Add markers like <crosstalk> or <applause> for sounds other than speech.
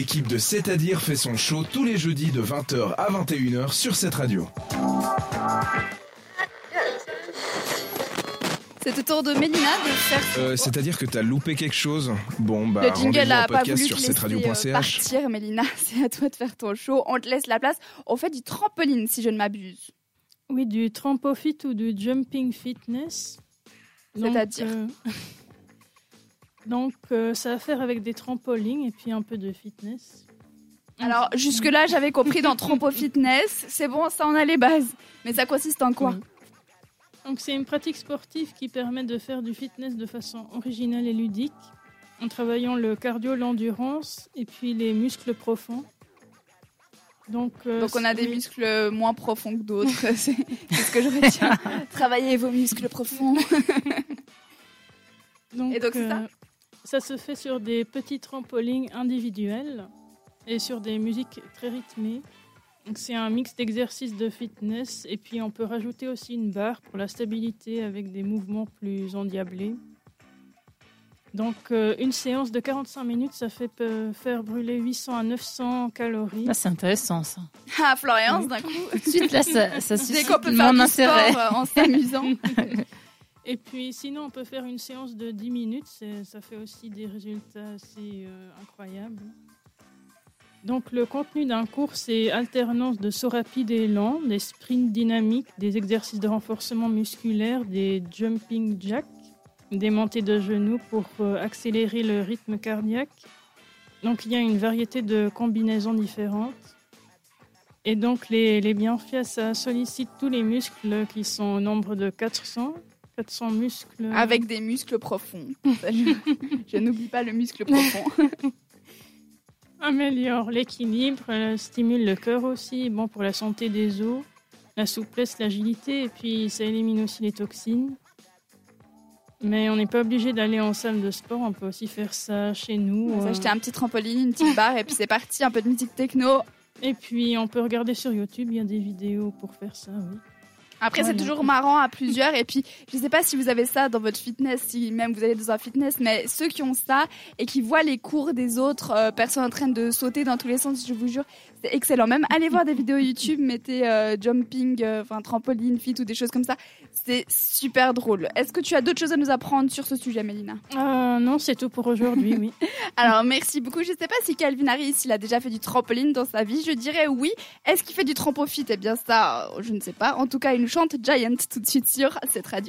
L'équipe de C'est-à-dire fait son show tous les jeudis de 20h à 21h sur cette radio. C'est au tour de Mélina de faire. Euh, C'est-à-dire que t'as loupé quelque chose Bon, bah, le jingle a pas voulu sur te laisser euh, partir, Mélina. <laughs> C'est à toi de faire ton show. On te laisse la place. On fait du trampoline, si je ne m'abuse. Oui, du trampo-fit ou du jumping fitness. C'est-à-dire euh, <laughs> Donc, euh, ça a à faire avec des trampolines et puis un peu de fitness. Alors, jusque-là, j'avais compris dans Trompo <laughs> Fitness. C'est bon, ça en a les bases. Mais ça consiste en quoi Oui. Donc, c'est une pratique sportive qui permet de faire du fitness de façon originale et ludique, en travaillant le cardio, l'endurance et puis les muscles profonds. Donc, euh, Donc, on a des muscles moins profonds que d'autres. <laughs> c'est ce que je retiens. <laughs> Travaillez vos muscles profonds. Donc, Et donc, c'est ça euh, ça se fait sur des petits trampolines individuels et sur des musiques très rythmées. Donc, c'est un mix d'exercices de fitness et puis on peut rajouter aussi une barre pour la stabilité avec des mouvements plus endiablés. Donc, euh, une séance de 45 minutes, ça fait faire brûler 800 à 900 calories. Ah, c'est intéressant ça. Ah, Florence, d'un coup. Tout de suite, là, ça, ça suscite mon intérêt. sport euh, en s'amusant. <laughs> Et puis, sinon, on peut faire une séance de 10 minutes. Ça fait aussi des résultats assez euh, incroyables. Donc, le contenu d'un cours, c'est alternance de sauts rapides et lents, des sprints dynamiques, des exercices de renforcement musculaire, des jumping jacks, des montées de genoux pour euh, accélérer le rythme cardiaque. Donc, il y a une variété de combinaisons différentes. Et donc, les, les bienfaits, ça sollicite tous les muscles qui sont au nombre de 400. 400 muscles. Avec des muscles profonds. Je, je n'oublie pas le muscle profond. <laughs> améliore l'équilibre, euh, stimule le cœur aussi, bon pour la santé des os, la souplesse, l'agilité, et puis ça élimine aussi les toxines. Mais on n'est pas obligé d'aller en salle de sport, on peut aussi faire ça chez nous. On va acheter un petit trampoline, une petite barre et puis c'est parti. Un peu de musique techno. Et puis on peut regarder sur YouTube, il y a des vidéos pour faire ça, oui. Après, c'est toujours marrant à plusieurs. Et puis, je sais pas si vous avez ça dans votre fitness, si même vous allez dans un fitness, mais ceux qui ont ça et qui voient les cours des autres euh, personnes en train de sauter dans tous les sens, je vous jure, c'est excellent. Même allez voir des vidéos YouTube, mettez euh, jumping, euh, enfin trampoline, fit ou des choses comme ça. C'est super drôle. Est-ce que tu as d'autres choses à nous apprendre sur ce sujet, Mélina? Ah non, c'est tout pour aujourd'hui, oui. <laughs> Alors, merci beaucoup. Je sais pas si Calvin Harris, il a déjà fait du trampoline dans sa vie. Je dirais oui. Est-ce qu'il fait du trampo fit? Eh bien, ça, euh, je ne sais pas. En tout cas, nous chante Giant tout de suite sur cette radio.